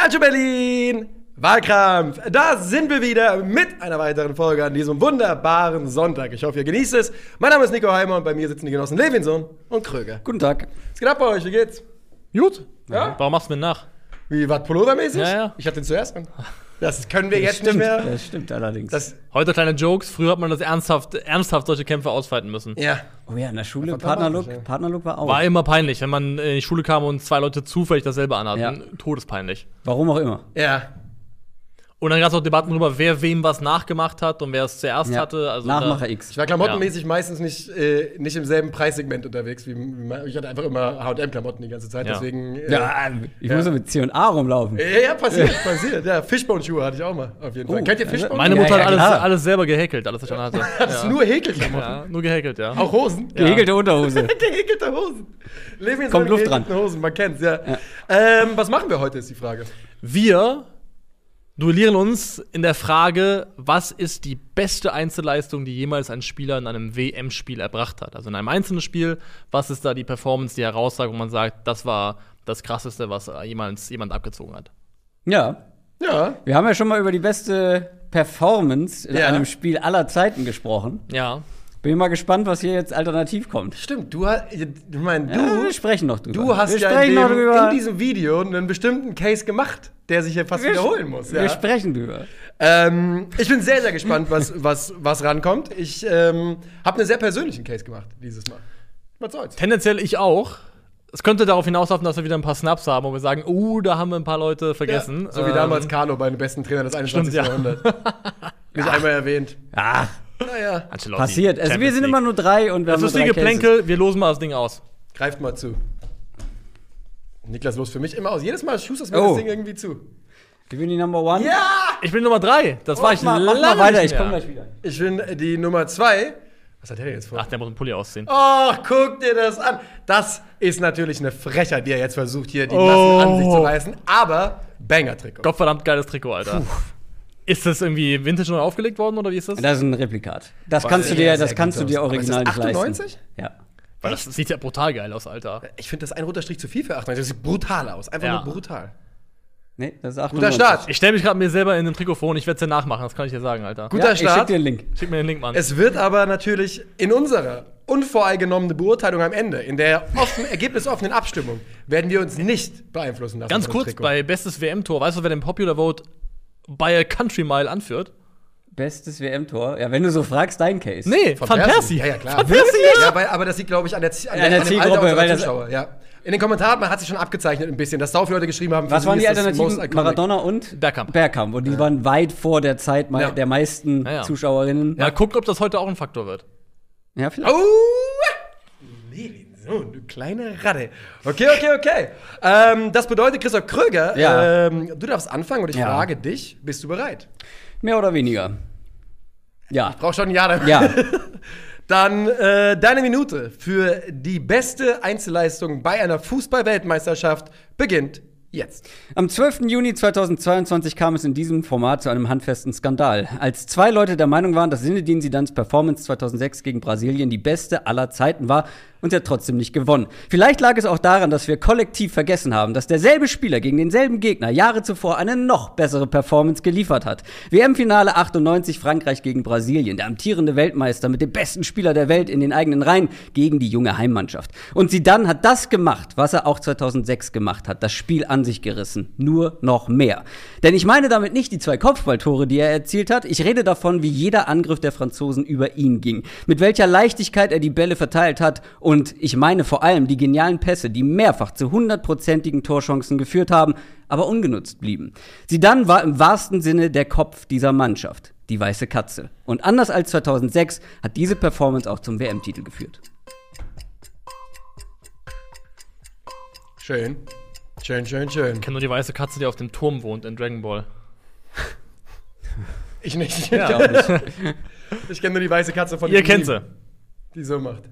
Calcio Berlin! Wahlkampf! Da sind wir wieder mit einer weiteren Folge an diesem wunderbaren Sonntag. Ich hoffe, ihr genießt es. Mein Name ist Nico Heimer und bei mir sitzen die Genossen Levinson und Kröger. Guten Tag. Was geht ab bei euch? Wie geht's? Gut. Ja? Warum machst du mir nach? Wie, was Pullover-mäßig? Ja, ja. Ich hatte den zuerst an. Das können wir jetzt stimmt, nicht mehr. das stimmt allerdings. Das, Heute kleine Jokes. Früher hat man das ernsthaft, ernsthaft solche Kämpfe ausfeiten müssen. ja. oh ja, in der Schule, Das Partnerlook, ja. Partnerlook war auch. War immer peinlich, wenn man in die Schule kam und zwei Leute zufällig dasselbe anhatten. Ja. Todespeinlich. Warum auch immer. Ja. Und dann gab es auch Debatten darüber, wer wem was nachgemacht hat und wer es zuerst Ja. hatte. Also Nachmacher da, X. Ich war klamottenmäßig meistens nicht, äh, nicht im selben Preissegment unterwegs. Wie, wie ich hatte einfach immer HM-Klamotten die ganze Zeit. Ja. Deswegen. Äh, Ja, ich Ja. muss ja mit C&A rumlaufen. Ja, ja, passiert, passiert. Ja, Fishbone-Schuhe hatte ich auch mal, auf jeden Fall. Oh, Kennt ihr Fishbone? Meine Ja, Mutter ja, hat alles, alles selber gehäkelt, alles, was ich anhatte. Das ist nur Häkelklamotten. ja, nur gehäkelt, ja. Auch Hosen. Gehäkelte Unterhose. Gehäkelte Hosen. Leben in Kommt so Luft gehäkelten Hosen, man kennt's, ja. Ähm, was machen wir heute, ist die Frage. Wir duellieren uns in der Frage, was ist die beste Einzelleistung, die jemals ein Spieler in einem WM-Spiel erbracht hat. Also in einem einzelnen Spiel, was ist da die Performance, die heraussagt, wo man sagt, das war das Krasseste, was jemals jemand abgezogen hat. Ja. Ja. Wir haben ja schon mal über die beste Performance in Ja. einem Spiel aller Zeiten gesprochen. Ja. Bin mal gespannt, was hier jetzt alternativ kommt. Stimmt, du hast. Ich meine, Ja, du. wir sprechen noch drüber. Du hast wir ja in, sprechen noch dem, drüber. in diesem Video einen bestimmten Case gemacht, der sich hier fast wir, wiederholen muss. Wir Ja. sprechen drüber. Ähm, ich bin sehr, sehr gespannt, was, was, was rankommt. Ich ähm, habe einen sehr persönlichen Case gemacht dieses Mal. Was soll's? Tendenziell ich auch. Es könnte darauf hinauslaufen, dass wir wieder ein paar Snaps haben, wo wir sagen, uh, da haben wir ein paar Leute vergessen. Ja, so wie Ähm, damals Carlo bei den besten Trainern des 21. Stimmt, ja. Jahrhunderts. Nicht einmal erwähnt. Ah, Naja, Ancelotti, passiert. Also wir sind League. immer nur drei und wir Das haben ist nur wie. Geplänkel, wir losen mal das Ding aus. greift mal zu. Niklas los für mich immer aus. Jedes Mal du mir Oh. das Ding irgendwie zu. Gewinn die Number One. Ja! Ich bin Nummer drei. Das war ich mach, mach lange mal weiter, nicht ich komme gleich wieder. Ich bin die Nummer zwei. Was hat der denn jetzt vor? Ach, der muss einen Pulli ausziehen. Oh, guck dir das an. Das ist natürlich eine Frechheit, die er jetzt versucht, hier die Massen Oh. an sich zu reißen. Aber Banger-Trikot. Gottverdammt geiles Trikot, Alter. Ist das irgendwie Vintage neu aufgelegt worden oder wie ist das? Das ist ein Replikat. Das kannst du dir, das kannst du dir original ist das nicht 98? leisten. Ja. Weil das sieht ja brutal geil aus, Alter. Ich finde das ein roter Strich zu viel für 98. Das sieht brutal aus. Einfach Ja. nur brutal. Nee, das ist Guter 98. Start. Ich stelle mich gerade mir selber in den Trikot vor und ich werde es dir nachmachen, das kann ich dir sagen, Alter. Guter ja, Ich schick Start. dir den Link. Schick mir den Link, Mann. Es wird aber natürlich in unserer unvoreingenommene Beurteilung am Ende, in der offen, ergebnisoffenen Abstimmung, werden wir uns nicht beeinflussen lassen. Ganz kurz, Trikot. bei bestes WM-Tor, weißt du, wer den Popular Vote by a Country Mile anführt? Bestes WM-Tor. Ja, wenn du so fragst, dein Case. Nee, Von Van Persie. Persie. Ja, ja, klar. Van Persie? Ja, weil, aber das liegt, glaube ich, an der, an An der an Zielgruppe, weil das- Zuschauer. Ja. In den Kommentaren man hat sich schon abgezeichnet ein bisschen, dass sau viele Leute geschrieben haben. Was waren die Alternativen? Maradona und Bergkamp. Bergkamp. Und die waren weit vor der Zeit Ja. der meisten Ja, ja. Zuschauerinnen. Ja, guck, ob das heute auch ein Faktor wird. Ja, vielleicht. Oh! Levinson, du kleine Ratte. Okay, okay, okay. Ähm, das bedeutet, Christoph Kröger, Ja. ähm, du darfst anfangen und ich Ja. frage dich, bist du bereit? Mehr oder weniger. Ja. Brauch schon ein Ja. damit. Ja. Dann äh, deine Minute für die beste Einzelleistung bei einer Fußball-Weltmeisterschaft beginnt jetzt. Am 12. Juni 2022 kam es in diesem Format zu einem handfesten Skandal. Als zwei Leute der Meinung waren, dass Zinedine Zidans Performance 2006 gegen Brasilien die beste aller Zeiten war und er hat trotzdem nicht gewonnen. Vielleicht lag es auch daran, dass wir kollektiv vergessen haben, dass derselbe Spieler gegen denselben Gegner Jahre zuvor eine noch bessere Performance geliefert hat. WM-Finale 98 Frankreich gegen Brasilien, der amtierende Weltmeister mit dem besten Spieler der Welt in den eigenen Reihen gegen die junge Heimmannschaft. Und Zidane hat das gemacht, was er auch 2006 gemacht hat, das Spiel an sich gerissen, nur noch mehr. Denn ich meine damit nicht die zwei Kopfballtore, die er erzielt hat, ich rede davon, wie jeder Angriff der Franzosen über ihn ging, mit welcher Leichtigkeit er die Bälle verteilt hat und ich meine vor allem die genialen Pässe, die mehrfach zu hundertprozentigen Torchancen geführt haben, aber ungenutzt blieben. Zidane war im wahrsten Sinne der Kopf dieser Mannschaft, die weiße Katze. Und anders als 2006 hat diese Performance auch zum WM-Titel geführt. Schön. Schön, schön, schön. Ich kenne nur die weiße Katze, die auf dem Turm wohnt in Dragon Ball. Ich nicht. Ja. Ich kenne nur die weiße Katze von Ihr kennt sie. Die so macht.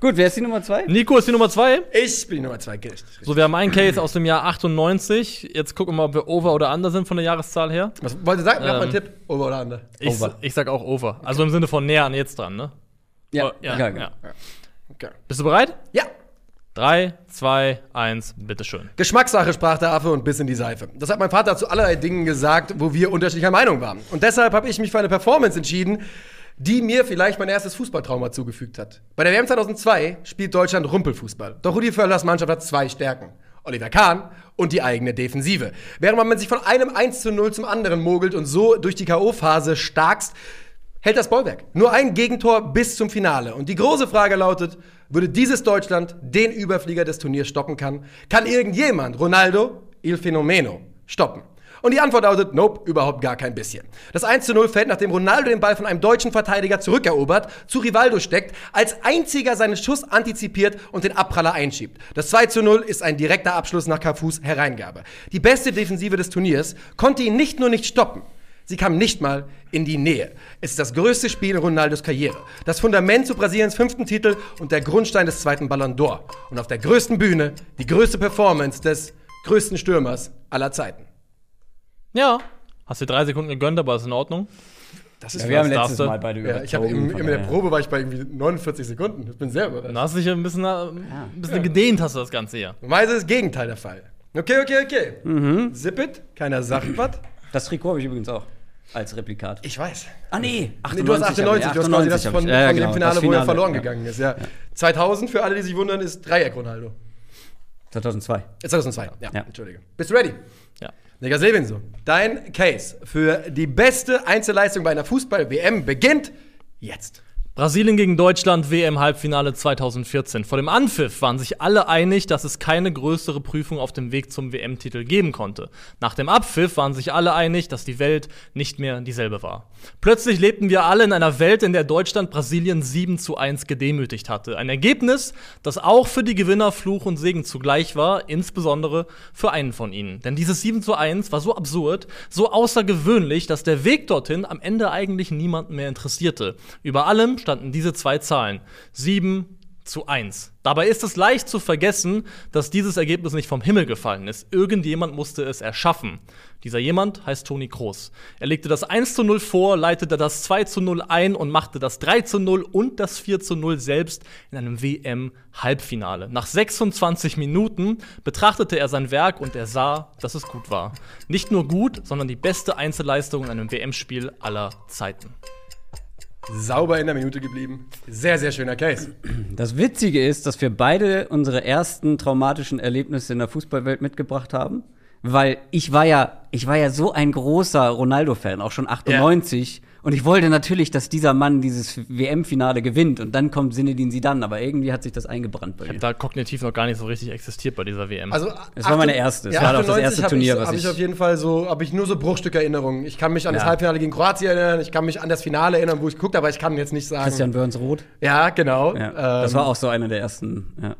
Gut, wer ist die Nummer zwei? Nico ist die Nummer zwei. Ich bin die Nummer zwei. Richtig. So, wir haben einen Case aus dem Jahr 98. Jetzt gucken wir mal, ob wir over oder under sind von der Jahreszahl her. Was wollt ihr sagen? Mach mal einen Ähm, Tipp. Over oder under? Ich, Over. ich sag auch over. Also im Sinne von näher an jetzt dran, ne? Ja, Oh, ja, ja, ja. Okay. Bist du bereit? Ja. 3, 2, 1, bitteschön. Geschmackssache sprach der Affe und biss in die Seife. Das hat mein Vater zu allerlei Dingen gesagt, wo wir unterschiedlicher Meinung waren. Und deshalb habe ich mich für eine Performance entschieden, die mir vielleicht mein erstes Fußballtrauma zugefügt hat. Bei der WM 2002 spielt Deutschland Rumpelfußball. Doch Rudi Völlers Mannschaft hat zwei Stärken. Oliver Kahn und die eigene Defensive. Während man sich von einem 1 zu 0 zum anderen mogelt und so durch die K.O.-Phase starkst, hält das Bollwerk. Nur ein Gegentor bis zum Finale. Und die große Frage lautet, würde dieses Deutschland den Überflieger des Turniers stoppen kann? Kann irgendjemand Ronaldo, il Fenomeno, stoppen? Und die Antwort lautet, nope, überhaupt gar kein bisschen. Das 1 zu 0 fällt, nachdem Ronaldo den Ball von einem deutschen Verteidiger zurückerobert, zu Rivaldo steckt, als einziger seinen Schuss antizipiert und den Abpraller einschiebt. Das 2 zu 0 ist ein direkter Abschluss nach Cafus Hereingabe. Die beste Defensive des Turniers konnte ihn nicht nur nicht stoppen, Sie kam nicht mal in die Nähe. Es ist das größte Spiel in Ronaldos Karriere. Das Fundament zu Brasiliens fünften Titel und der Grundstein des zweiten Ballon d'Or. Und auf der größten Bühne die größte Performance des größten Stürmers aller Zeiten. Ja. Hast dir drei Sekunden gegönnt, aber ist in Ordnung. Das Ja, wir haben letztes du? Mal beide ja, ich habe in, in der. Probe war ich bei irgendwie 49 Sekunden. Ich bin sehr überrascht. Dann hast du dich ein bisschen, äh, ein bisschen gedehnt, hast du das Ganze hier. Normalerweise ist das Gegenteil der Fall. Okay, okay, okay. Mhm. Zip it, keiner sagt was. Das Trikot habe ich übrigens auch als Replikat. Ich weiß. Ah, nee, Nee, du hast 98, du hast quasi das von, ich. Ja, ja, von genau, dem Finale, das wo er verloren ja. gegangen ist. Ja. 2000, für alle, die sich wundern, ist Dreieck Ronaldo. 2002. Äh, 2002, ja, Ja. Entschuldige. Bist du ready? Ja. Niklas Levinso, dein Case für die beste Einzelleistung bei einer Fußball-WM beginnt jetzt. Brasilien gegen Deutschland, WM-Halbfinale 2014. Vor dem Anpfiff waren sich alle einig, dass es keine größere Prüfung auf dem Weg zum WM-Titel geben konnte. Nach dem Abpfiff waren sich alle einig, dass die Welt nicht mehr dieselbe war. Plötzlich lebten wir alle in einer Welt, in der Deutschland Brasilien 7 zu 1 gedemütigt hatte. Ein Ergebnis, das auch für die Gewinner Fluch und Segen zugleich war, insbesondere für einen von ihnen. Denn dieses 7 zu 1 war so absurd, so außergewöhnlich, dass der Weg dorthin am Ende eigentlich niemanden mehr interessierte. Über allem standen diese zwei Zahlen. 7 zu 1. Dabei ist es leicht zu vergessen, dass dieses Ergebnis nicht vom Himmel gefallen ist. Irgendjemand musste es erschaffen. Dieser jemand heißt Toni Kroos. Er legte das 1 zu 0 vor, leitete das 2 zu 0 ein und machte das 3 zu 0 und das 4 zu 0 selbst in einem WM-Halbfinale. Nach 26 Minuten betrachtete er sein Werk und er sah, dass es gut war. Nicht nur gut, sondern die beste Einzelleistung in einem WM-Spiel aller Zeiten. Sauber in der Minute geblieben. Sehr, sehr schöner Case. Das Witzige ist, dass wir beide unsere ersten traumatischen Erlebnisse in der Fußballwelt mitgebracht haben. Weil ich war ja, ich war ja so ein großer Ronaldo-Fan, auch schon 98. Und ich wollte natürlich, dass dieser Mann dieses WM-Finale gewinnt. Und dann kommt Zinedine Zidane. Aber irgendwie hat sich das eingebrannt bei mir. Da kognitiv noch gar nicht so richtig existiert bei dieser WM. Also, Es war meine erste. Es war auch das 98 erste Turnier, ich, was hab ich ich- auf jeden Fall so, habe ich nur so Bruchstückerinnerungen. Ich kann mich an das Ja. Halbfinale gegen Kroatien erinnern, ich kann mich an das Finale erinnern, wo ich geguckt habe, aber ich kann jetzt nicht sagen. Christian Burns Rot. Ja, genau. Ja, das Ähm, war auch so einer der ersten. Ja.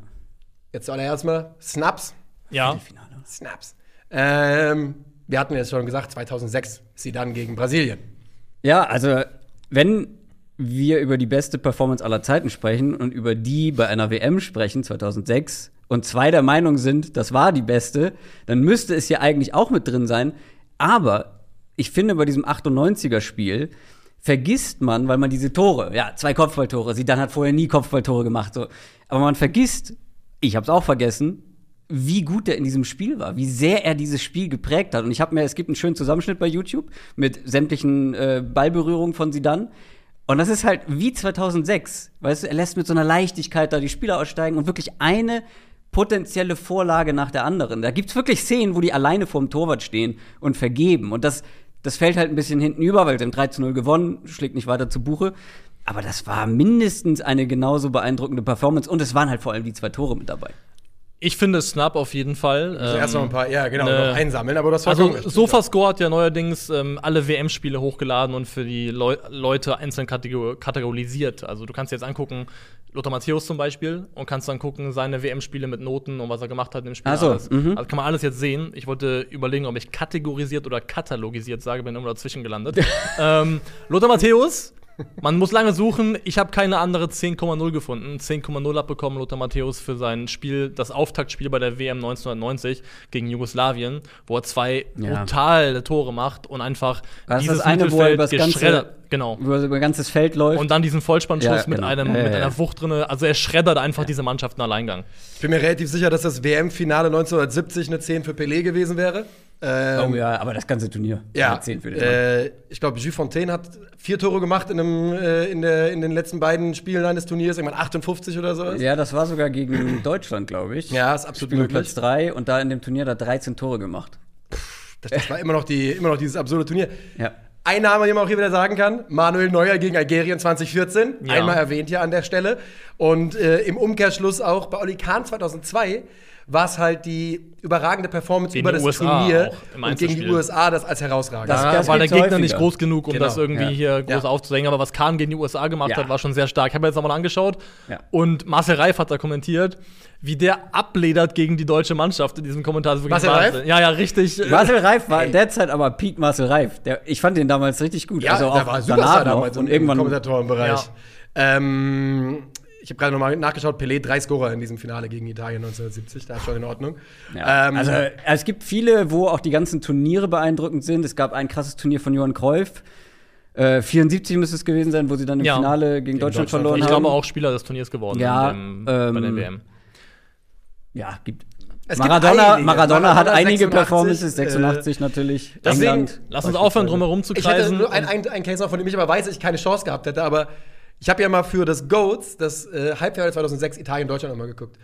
Jetzt zuallererst mal Snaps. ja. Snaps. Ähm, wir hatten jetzt schon gesagt, 2006 sie dann gegen Brasilien. Ja, also wenn wir über die beste Performance aller Zeiten sprechen und über die bei einer WM sprechen, 2006, und zwei der Meinung sind, das war die beste, dann müsste es ja eigentlich auch mit drin sein. Aber ich finde, bei diesem 98er-Spiel vergisst man, weil man diese Tore, ja, zwei Kopfballtore, sie dann hat vorher nie Kopfballtore gemacht, so. Aber man vergisst, ich hab's auch vergessen, wie gut er in diesem Spiel war, wie sehr er dieses Spiel geprägt hat. Und ich habe mir, es gibt einen schönen Zusammenschnitt bei YouTube mit sämtlichen äh, Ballberührungen von Zidane. Und das ist halt wie 2006, weißt du, er lässt mit so einer Leichtigkeit da die Spieler aussteigen und wirklich eine potenzielle Vorlage nach der anderen. Da gibt's wirklich Szenen, wo die alleine vorm Torwart stehen und vergeben. Und das, das fällt halt ein bisschen hinten über, weil sie haben 3 zu 0 gewonnen, schlägt nicht weiter zu Buche. Aber das war mindestens eine genauso beeindruckende Performance und es waren halt vor allem die zwei Tore mit dabei. Ich finde Snap auf jeden Fall. Also erst noch ein paar, ja, genau, ne- noch einsammeln, aber das war Also SofaScore hat ja neuerdings ähm, alle WM-Spiele hochgeladen und für die Leu Leute einzeln kategor kategorisiert. Also du kannst dir jetzt angucken, Lothar Matthäus zum Beispiel, und kannst dann gucken, seine WM-Spiele mit Noten und was er gemacht hat im Spiel. Ach so, alles. mhm. Also kann man alles jetzt sehen. Ich wollte überlegen, ob ich kategorisiert oder katalogisiert sage, bin irgendwo dazwischen gelandet. ähm, Lothar Matthäus Man muss lange suchen. Ich habe keine andere 10,0 gefunden. 10,0 abbekommen Lothar Matthäus für sein Spiel, das Auftaktspiel bei der WM 1990 gegen Jugoslawien, wo er zwei Ja. brutale Tore macht und einfach Das ist dieses das eine, wo er Mittelfeld ganze- geschreddert. Genau. Über über ein ganzes Feld läuft. Und dann diesen Vollspannschuss Ja, mit, genau. einem, Ja, ja, mit einer Wucht drinne. Also er schreddert einfach diese Mannschaft im Alleingang. Ich bin mir relativ sicher, dass das WM-Finale 1970 eine 10 für Pelé gewesen wäre. Ähm, oh ja, aber das ganze Turnier. Ja, Eine 10 für den Mann. äh, ich glaube, Jules Fontaine hat vier Tore gemacht in, einem, äh, in, der, in den letzten beiden Spielen eines Turniers, irgendwann 58 oder sowas. Ja, das war sogar gegen Deutschland, glaube ich. Ja, ist absolut Spiel Platz möglich. 3 und da in dem Turnier er 13 Tore gemacht. Das, das war immer noch, die, immer noch dieses absurde Turnier. Ja. Ein Name, den man auch hier wieder sagen kann: Manuel Neuer gegen Algerien 2014. Ja. Einmal erwähnt hier an der Stelle. Und äh, im Umkehrschluss auch bei Oli Kahn 2002 war es halt die überragende Performance Gegen über die das USA Turnier im und gegen die. USA das als herausragend. Das- Ja, das war der Gegner nicht häufiger. groß genug, um Genau. das irgendwie Ja. hier groß Ja. aufzuhängen. Aber was Kahn gegen die USA gemacht Ja. hat, war schon sehr stark. Ich habe mir jetzt nochmal angeschaut. Ja. Und Marcel Reif hat da kommentiert, wie der abledert gegen die deutsche Mannschaft in diesem Kommentar. Das Marcel Reif? Ja, ja, richtig. Marcel Reif war in der Zeit aber Peak Marcel Reif. Der, ich fand den damals richtig gut. Ja, also auch der war super danach damals. Und im irgendwann Kommentatorenbereich. Ja. Ähm, ich habe gerade nochmal nachgeschaut, Pelé drei Scorer in diesem Finale gegen Italien 1970, da ist schon in Ordnung. Ja. Ähm, also es gibt viele, wo auch die ganzen Turniere beeindruckend sind. Es gab ein krasses Turnier von Johann Cruyff. Äh, 74 müsste es gewesen sein, wo sie dann im Ja. Finale gegen, Deutschland, Deutschland verloren ich haben. glaube auch Spieler des Turniers geworden Ja, in dem, bei der ähm, WM. Ja, gibt. Es gibt Maradona. Maradona, hat Maradona einige 86, Performances, äh, 86 natürlich. deswegen- England. Lass uns aufhören, drumherum zu Ich hätte kreisen. nur ein, ein, ein Case von dem ich aber weiß, dass ich keine Chance gehabt hätte, aber ich habe ja mal für das GOATS, das äh, Halbfinale 2006, Italien-Deutschland nochmal geguckt.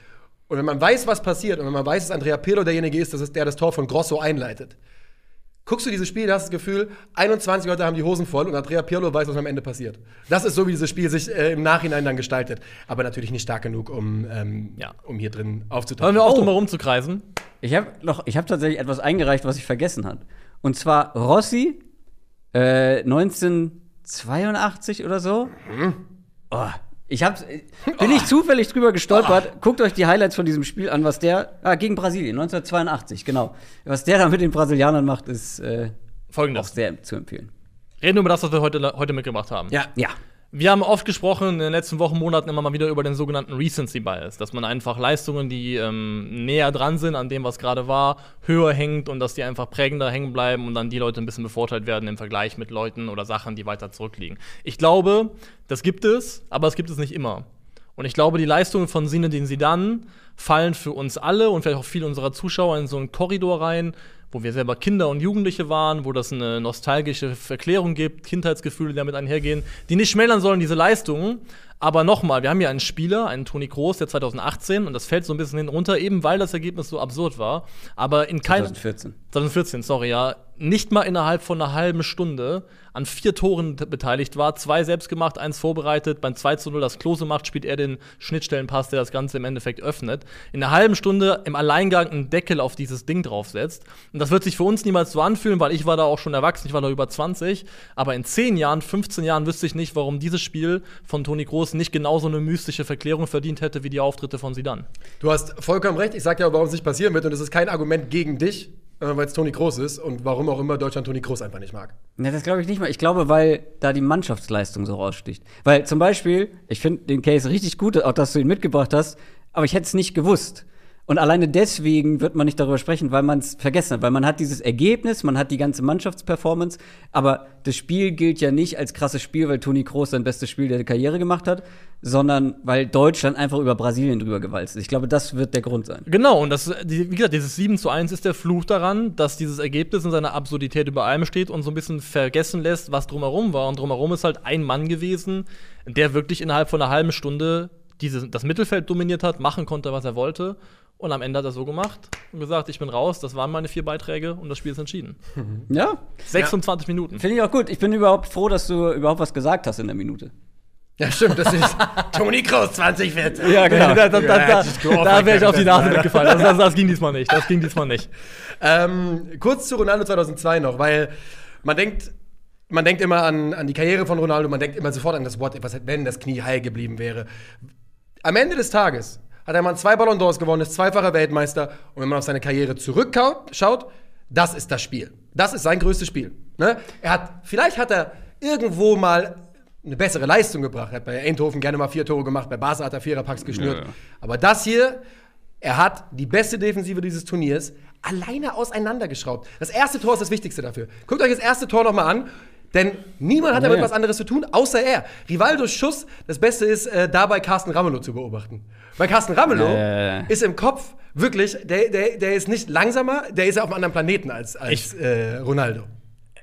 Und wenn man weiß, was passiert und wenn man weiß, dass Andrea Pirlo derjenige ist, der das Tor von Grosso einleitet, guckst du dieses Spiel, hast das Gefühl, 21 Leute haben die Hosen voll und Andrea Pirlo weiß, was am Ende passiert. Das ist so, wie dieses Spiel sich äh, im Nachhinein dann gestaltet. Aber natürlich nicht stark genug, um, ähm, Ja. um hier drin aufzutauchen. wir auf, Oh. drumherum zu kreisen. Ich habe noch, ich habe tatsächlich etwas eingereicht, was ich vergessen habe. Und zwar Rossi äh, 1982 oder so. Oh, ich hab's, äh, bin ich zufällig drüber gestolpert. Guckt euch die Highlights von diesem Spiel an, was der ah, gegen Brasilien 1982, genau. Was der da mit den Brasilianern macht, ist äh, auch Folgendes. sehr zu empfehlen. Reden wir über das, was wir heute, heute mitgebracht haben. ja. Ja. Wir haben oft gesprochen in den letzten Wochen, Monaten immer mal wieder über den sogenannten Recency Bias, dass man einfach Leistungen, die ähm, näher dran sind an dem, was gerade war, höher hängt und dass die einfach prägender hängen bleiben und dann die Leute ein bisschen bevorteilt werden im Vergleich mit Leuten oder Sachen, die weiter zurückliegen. Ich glaube, das gibt es, aber es gibt es nicht immer. Und ich glaube, die Leistungen von Zinedine Zidane fallen für uns alle und vielleicht auch viele unserer Zuschauer in so einen Korridor rein, wo wir selber Kinder und Jugendliche waren, wo das eine nostalgische Verklärung gibt, Kindheitsgefühle, die damit einhergehen, die nicht schmälern sollen, diese Leistungen. Aber nochmal, wir haben hier einen Spieler, einen Toni Kroos, der 2018, und das fällt so ein bisschen hinten runter, eben weil das Ergebnis so absurd war, aber in keinem 2014. 2014, sorry, ja, nicht mal innerhalb von einer halben Stunde an vier Toren beteiligt war. Zwei selbst gemacht, eins vorbereitet. Beim 2 zu 0, das Klose macht, spielt er den Schnittstellenpass, der das Ganze im Endeffekt öffnet. In einer halben Stunde im Alleingang einen Deckel auf dieses Ding draufsetzt. Und das wird sich für uns niemals so anfühlen, weil ich war da auch schon erwachsen, ich war da über 20. Aber in 10 Jahren, 15 Jahren wüsste ich nicht, warum dieses Spiel von Toni Groß nicht genauso eine mystische Verklärung verdient hätte wie die Auftritte von Sidan. Du hast vollkommen recht. Ich sag ja, warum es nicht passieren wird. Und es ist kein Argument gegen dich, weil es Toni Kroos ist und warum auch immer Deutschland Toni Kroos einfach nicht mag. Ne, das glaube ich nicht mal. Ich glaube, weil da die Mannschaftsleistung so raussticht. Weil zum Beispiel, ich finde den Case richtig gut, auch dass du ihn mitgebracht hast, aber ich hätte es nicht gewusst. Und alleine deswegen wird man nicht darüber sprechen, weil man es vergessen hat. Weil man hat dieses Ergebnis, man hat die ganze Mannschaftsperformance, aber das Spiel gilt ja nicht als krasses Spiel, weil Toni Kroos sein bestes Spiel der Karriere gemacht hat, sondern weil Deutschland einfach über Brasilien drüber gewalzt ist. Ich glaube, das wird der Grund sein. Genau, und das, wie gesagt, dieses 7 zu 1 ist der Fluch daran, dass dieses Ergebnis in seiner Absurdität über allem steht und so ein bisschen vergessen lässt, was drumherum war. Und drumherum ist halt ein Mann gewesen, der wirklich innerhalb von einer halben Stunde diese, das Mittelfeld dominiert hat, machen konnte, was er wollte. Und am Ende hat er so gemacht und gesagt, ich bin raus, das waren meine vier Beiträge und das Spiel ist entschieden. Ja, 26 Minuten. finde ich auch gut. Ich bin überhaupt froh, dass du überhaupt was gesagt hast in der Minute. Ja, stimmt, das ist Toni Kroos 2014. Ja, genau. da da, da, da, wäre ich auf die Nase werden. mitgefallen. Das, das, das ging diesmal nicht. Das ging diesmal nicht. Ähm, kurz zu Ronaldo 2002 noch, weil man denkt, man denkt immer an, an die Karriere von Ronaldo, man denkt immer sofort an das What was hätte, wenn das Knie heil geblieben wäre. Am Ende des Tages hat der Mann zwei Ballon d'Ors gewonnen, ist zweifacher Weltmeister und wenn man auf seine Karriere zurückschaut, das ist das Spiel. Das ist sein größtes Spiel. Ne? Er hat, vielleicht hat er irgendwo mal eine bessere Leistung gebracht. Er hat bei Eindhoven gerne mal vier Tore gemacht, bei Barca hat er Viererpacks geschnürt. Ja, ja. Aber das hier, er hat die beste Defensive dieses Turniers alleine auseinandergeschraubt. Das erste Tor ist das Wichtigste dafür. Guckt euch das erste Tor nochmal an. Denn niemand hat Ja, damit ja. was anderes zu tun, außer er. Rivaldos Schuss, das Beste ist, äh, dabei Carsten Ramelow zu beobachten. Weil Carsten Ramelow Ja, ja, ja. ist im Kopf wirklich, der, der, der ist nicht langsamer, der ist auf einem anderen Planeten als, als Ich- äh, Ronaldo.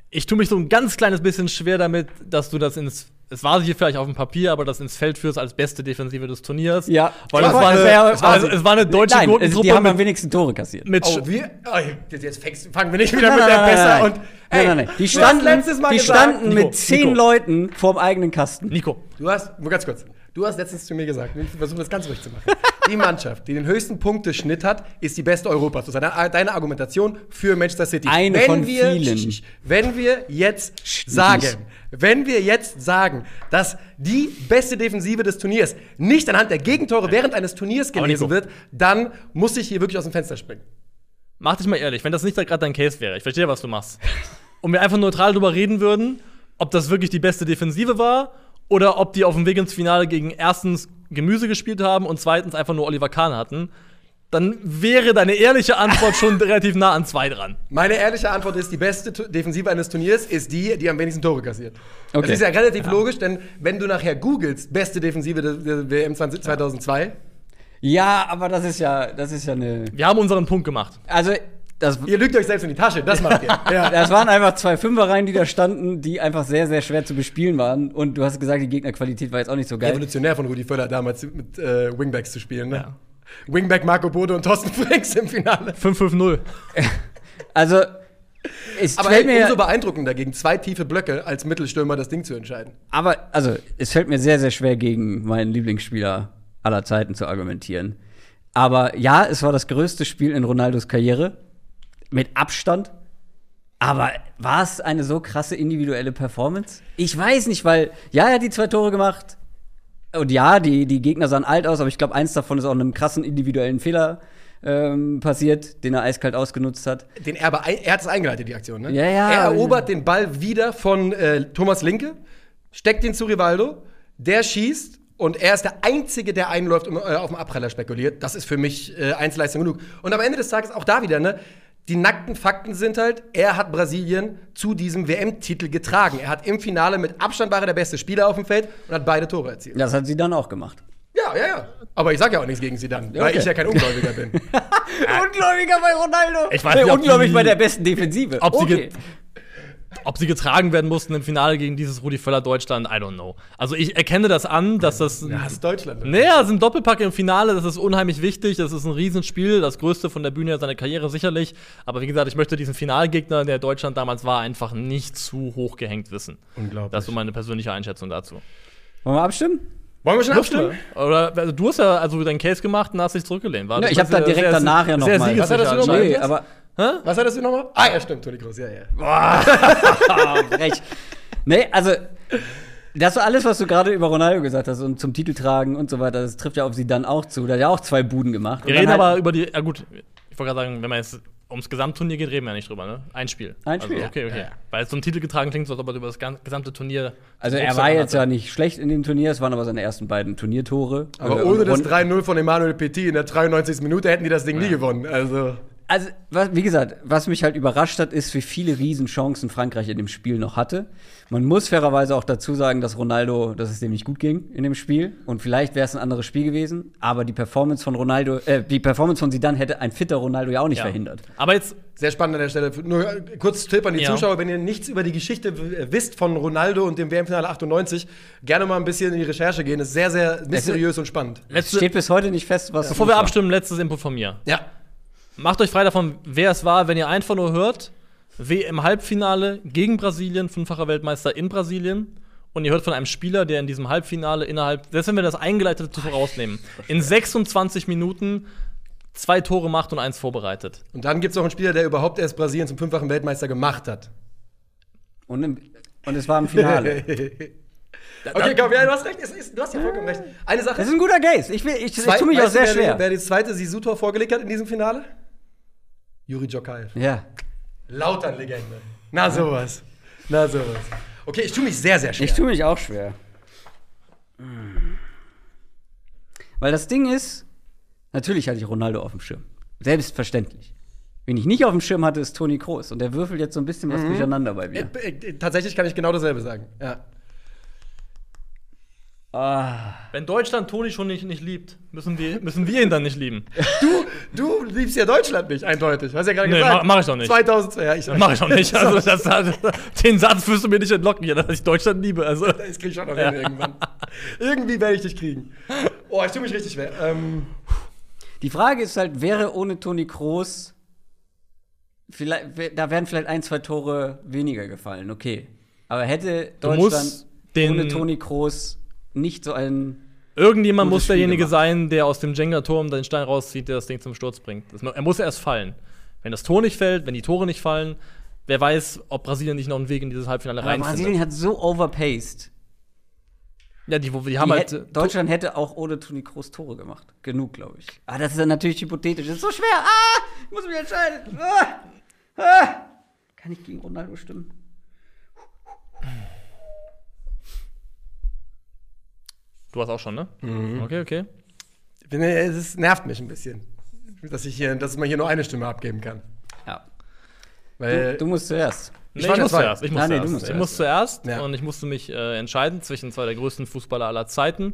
Ich tue mich so ein ganz kleines bisschen schwer damit, dass du das ins. Es war hier vielleicht auf dem Papier, aber das ins Feld führst als beste Defensive des Turniers. Ja. Weil Ich es war, eine, es, war, es war eine deutsche Nein, Gurkentruppe die haben am mit, wenigsten Tore kassiert. mit Oh, wir, oh, jetzt jetzt fängst, fangen wir nicht wieder mit der besser und. Nein, Ey, nein, nein. Die standen, letztes Mal die gesagt, standen Nico, mit zehn Nico. Leuten vorm eigenen Kasten. Nico. Du hast, nur ganz kurz, du hast letztens zu mir gesagt, ich versuche das ganz ruhig zu machen. Die Mannschaft, die den höchsten Punkteschnitt hat, ist die beste Europas. Das ist deine, Argumentation für Manchester City. Eine von wir, vielen. Wenn wir jetzt sagen, wenn wir jetzt sagen, dass die beste Defensive des Turniers nicht anhand der Gegentore während eines Turniers gelesen wird, dann muss ich hier wirklich aus dem Fenster springen. Mach dich mal ehrlich, wenn das nicht gerade dein Case wäre, ich verstehe, was du machst. Und wir einfach neutral drüber reden würden, ob das wirklich die beste Defensive war oder ob die auf dem Weg ins Finale gegen erstens Gemüse gespielt haben und zweitens einfach nur Oliver Kahn hatten, dann wäre deine ehrliche Antwort schon relativ nah an zwei dran. Meine ehrliche Antwort ist, die beste Defensive eines Turniers ist die, die am wenigsten Tore kassiert. Das Okay. ist ja relativ logisch, denn wenn du nachher googelst, beste Defensive der, der WM 20, 2002, Ja, aber das ist ja, das ist ja eine. Wir haben unseren Punkt gemacht. Also, das, ihr lügt euch selbst in die Tasche, das macht ihr. ja. das waren einfach zwei Fünferreihen, die da standen, die einfach sehr, sehr schwer zu bespielen waren. Und du hast gesagt, die Gegnerqualität war jetzt auch nicht so geil. Revolutionär von Rudi Völler damals mit äh, Wingbacks zu spielen. Ne? Wingback Marco Bode und Thorsten Frings im Finale. 5-5-0. Also, es Aber fällt mir. umso beeindruckender, gegen zwei tiefe Blöcke als Mittelstürmer das Ding zu entscheiden. Aber, also, es fällt mir sehr, sehr schwer, gegen meinen Lieblingsspieler aller Zeiten zu argumentieren. Aber ja, es war das größte Spiel in Ronaldos Karriere. Mit Abstand. Aber war es eine so krasse individuelle Performance? Ich weiß nicht, weil, ja, er hat die zwei Tore gemacht. Und ja, die, die Gegner sahen alt aus, aber ich glaube, eins davon ist auch einem krassen individuellen Fehler ähm, passiert, den er eiskalt ausgenutzt hat. Den er, aber, er hat es eingeleitet, die Aktion. Ne? Ja, ja. Er erobert den Ball wieder von äh, Thomas Linke, steckt ihn zu Rivaldo, der schießt und er ist der Einzige, der einläuft und äh, auf dem Abpraller spekuliert. Das ist für mich äh, Einzelleistung genug. Und am Ende des Tages auch da wieder, ne? Die nackten Fakten sind halt, er hat Brasilien zu diesem WM-Titel getragen. Er hat im Finale mit Abstand war er der beste Spieler auf dem Feld und hat beide Tore erzielt. Das hat sie dann auch gemacht. Ja, ja, ja. Aber ich sag ja auch nichts gegen sie dann, weil Okay. ich ja kein Ungläubiger bin. Ungläubiger bei Ronaldo. Ich weiß nicht, ob Ungläubig die- bei der besten Defensive. Ob sie okay. ge- Ob sie getragen werden mussten im Finale gegen dieses Rudi Völler Deutschland, I don't know. Also ich erkenne das an, dass das. Ja, das ist Deutschland. Naja, es ist ein Doppelpack im Finale, das ist unheimlich wichtig, das ist ein Riesenspiel, das größte von der Bühne seiner Karriere sicherlich. Aber wie gesagt, ich möchte diesen Finalgegner, der Deutschland damals war, einfach nicht zu hoch gehängt wissen. Unglaublich. Das ist so meine persönliche Einschätzung dazu. Wollen wir abstimmen? Wollen wir schon abstimmen? Oder also, du hast ja also deinen Case gemacht und hast dich zurückgelehnt. War Ja, du ich bist hab da direkt sehr- danach ja noch sehr mal- siegessicher Was mal? anscheinend. Nee, aber Was hattest du nochmal? Ah, ja, stimmt, Toni Kroos, ja, ja. Ah, frech. Nee, also das war alles, was du gerade über Ronaldo gesagt hast und zum Titel tragen und so weiter, das trifft ja auf sie dann auch zu. Da hat ja auch zwei Buden gemacht. Wir reden dann aber halt, über die, ja gut, ich wollte gerade sagen, wenn man jetzt ums Gesamtturnier geht, reden wir ja nicht drüber, ne? Ein Spiel. Ein Spiel, Also, okay, okay. ja. Weil es zum Titel getragen klingt, so als ob er über das gesamte Turnier. Also er war jetzt hatte. ja nicht schlecht in dem Turnier, es waren aber seine ersten beiden Turniertore. Aber ohne das Ron- 3-0 von Emmanuel Petit in der 93. Minute hätten die das Ding nie gewonnen. Also, Also, was, wie gesagt, was mich halt überrascht hat, ist, wie viele Riesenchancen Frankreich in dem Spiel noch hatte. Man muss fairerweise auch dazu sagen, dass Ronaldo, dass es dem nicht gut ging in dem Spiel. Und vielleicht wäre es ein anderes Spiel gewesen. Aber die Performance von Ronaldo, äh, die Performance von Zidane hätte ein fitter Ronaldo ja auch nicht Ja. verhindert. Aber jetzt, sehr spannend an der Stelle. Nur kurz Tipp an die Ja. Zuschauer, wenn ihr nichts über die Geschichte äh, wisst von Ronaldo und dem WM-Finale 98, gerne mal ein bisschen in die Recherche gehen. Das ist sehr, sehr mysteriös und spannend. Es letzte, steht bis heute nicht fest, was. bevor wir abstimmen, letztes Input von mir. Ja. Macht euch frei davon, wer es war, wenn ihr einfach nur hört, WM-Halbfinale gegen Brasilien, fünffacher Weltmeister in Brasilien. Und ihr hört von einem Spieler, der in diesem Halbfinale innerhalb, selbst wenn wir das eingeleitete Tor rausnehmen, in 26 Minuten zwei Tore macht und eins vorbereitet. Und dann gibt es noch einen Spieler, der überhaupt erst Brasilien zum fünffachen Weltmeister gemacht hat. Und, im, und es war im Finale. Okay, komm, ja, du hast recht. Es ist, du hast ja vollkommen recht. Eine Sache. Das ist ein guter Case. Ich, will, ich, ich tue mich auch sehr wer, schwer. Wer das zweite Sisu-Tor vorgelegt hat in diesem Finale? Juri Jokaev. Ja. Lauter Legende. Na sowas. Na sowas. Okay, ich tue mich sehr, sehr schwer. Ich tue mich auch schwer. Weil das Ding ist, natürlich hatte ich Ronaldo auf dem Schirm. Selbstverständlich. Wen ich nicht auf dem Schirm hatte, ist Toni Kroos. Und der würfelt jetzt so ein bisschen was mhm. durcheinander bei mir. Äh, äh, tatsächlich kann ich genau dasselbe sagen. Ja. Ah. Wenn Deutschland Toni schon nicht, nicht liebt, müssen wir, müssen wir ihn dann nicht lieben. Du, du liebst ja Deutschland nicht, eindeutig. Hast ja gerade Nee, gesagt. mach- mach ich doch nicht. 2002, ja, ich Das mache ich auch nicht. Also, das, den Satz wirst du mir nicht entlocken, hier, dass ich Deutschland liebe. Also, Das krieg ich schon noch hin irgendwann. Irgendwie werde ich dich kriegen. Oh, ich tue mich richtig schwer. Ähm, Die Frage ist halt, wäre ohne Toni Kroos, vielleicht, da wären vielleicht ein, zwei Tore weniger gefallen, okay. Aber hätte Deutschland ohne Toni Kroos nicht so einen. irgendjemand muss Spiel derjenige gemacht. sein, der aus dem Jenga-Turm den Stein rauszieht, der das Ding zum Sturz bringt. Das, er muss erst fallen. Wenn das Tor nicht fällt, wenn die Tore nicht fallen, wer weiß, ob Brasilien nicht noch einen Weg in dieses Halbfinale Aber Brasilien hat so overpaced. Ja, die, die Die haben halt. Deutschland hätte auch ohne Toni Kroos Tore gemacht. Genug, glaube ich. Ah, das ist dann natürlich hypothetisch. Das ist so schwer. Ah, ich muss mich entscheiden. Ah, ah. Kann ich gegen Ronaldo stimmen? Du hast auch schon, ne? Mhm. Okay, okay. ich bin- es ist- nervt mich ein bisschen, dass, ich hier, dass man hier nur eine Stimme abgeben kann. Ja. Weil, Du, du musst zuerst. Nee, war ich der muss Zwei. zuerst. Ich muss nee, du zuerst. musst ich zuerst. muss zuerst Ja. und ich musste mich äh, entscheiden zwischen zwei der größten Fußballer aller Zeiten.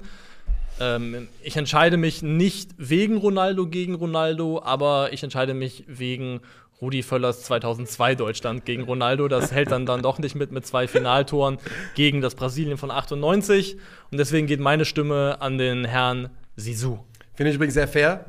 Ähm, ich entscheide mich nicht wegen Ronaldo gegen Ronaldo, aber ich entscheide mich wegen Rudi Völlers 2002 Deutschland gegen Ronaldo. Das hält dann, dann doch nicht mit mit zwei Finaltoren gegen das Brasilien von 98. Und deswegen geht meine Stimme an den Herrn Sisu. Finde ich übrigens sehr fair.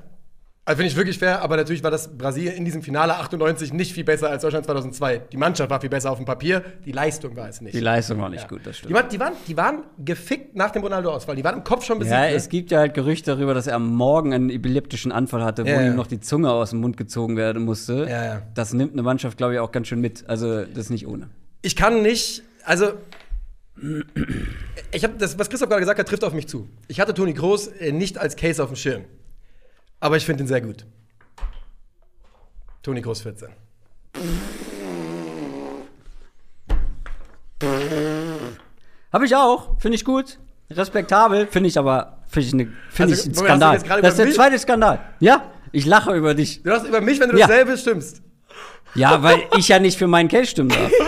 Also finde ich wirklich fair, aber natürlich war das Brasilien in diesem Finale 98 nicht viel besser als Deutschland 2002. Die Mannschaft war viel besser auf dem Papier, die Leistung war es nicht. Die Leistung war nicht gut, das Die, stimmt. waren, die, waren, die waren gefickt nach dem Ronaldo-Ausfall. Die waren im Kopf schon besiegt. Ja, ne? es gibt ja halt Gerüchte darüber, dass er am Morgen einen epileptischen Anfall hatte, wo Ja, ja. ihm noch die Zunge aus dem Mund gezogen werden musste. Ja, ja. Das nimmt eine Mannschaft, glaube ich, auch ganz schön mit. Also, das ist nicht ohne. ich kann nicht, also ich habe das, was Christoph gerade gesagt hat, trifft auf mich zu. Ich hatte Toni Groß äh, nicht als Case auf dem Schirm, aber ich finde ihn sehr gut. Toni Groß 14. Habe ich auch. Finde ich gut. Respektabel. Finde ich aber, finde ich, ne, find Also, ich ein Moment, hast du Skandal. Das ist der mich- zweite Skandal. Ja, ich lache über dich. Du hast über mich, wenn du Ja. dasselbe stimmst. Ja, weil ich ja nicht für meinen Case stimmen darf.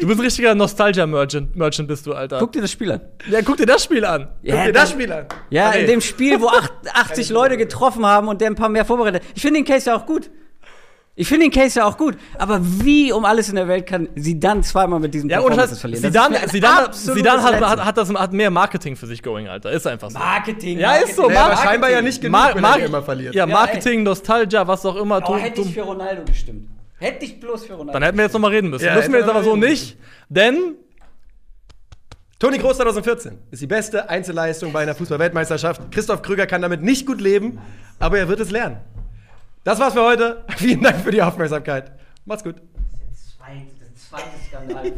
Du bist ein richtiger Nostalgia-Merchant, Merchant bist du, Alter. Guck dir das Spiel an. ja, guck dir das Spiel an. Ja, Guck dir das Spiel an. Ja, Okay. in dem Spiel, wo acht- 80 Leute getroffen haben und der ein paar mehr vorbereitet. Ich finde den Case ja auch gut. Ich finde den Case ja auch gut. Aber wie um alles in der Welt kann sie dann zweimal mit diesem Ja, Performances Scheiß, verlieren? Das Zidane, Zidane, Zidane hat, hat, hat, das, hat mehr Marketing für sich going, Alter. Ist einfach so. Marketing. Ja, ist so, Marketing. Ja, scheinbar ja nicht genug, Mar wenn er immer verliert. Ja, Ja, Marketing, Nostalgia, was auch immer. Oh, hätte ich für Ronaldo gestimmt. Hätte ich bloß für Ronaldo dann hätten wir jetzt noch mal reden müssen. Ja, Müssen wir jetzt aber so nicht, denn Toni Groß 2014 ist die beste Einzelleistung bei einer Fußball-Weltmeisterschaft. Christoph Krüger kann damit nicht gut leben, aber er wird es lernen. Das war's für heute. Vielen Dank für die Aufmerksamkeit. Macht's gut. Der zweite, der zweite Skandal.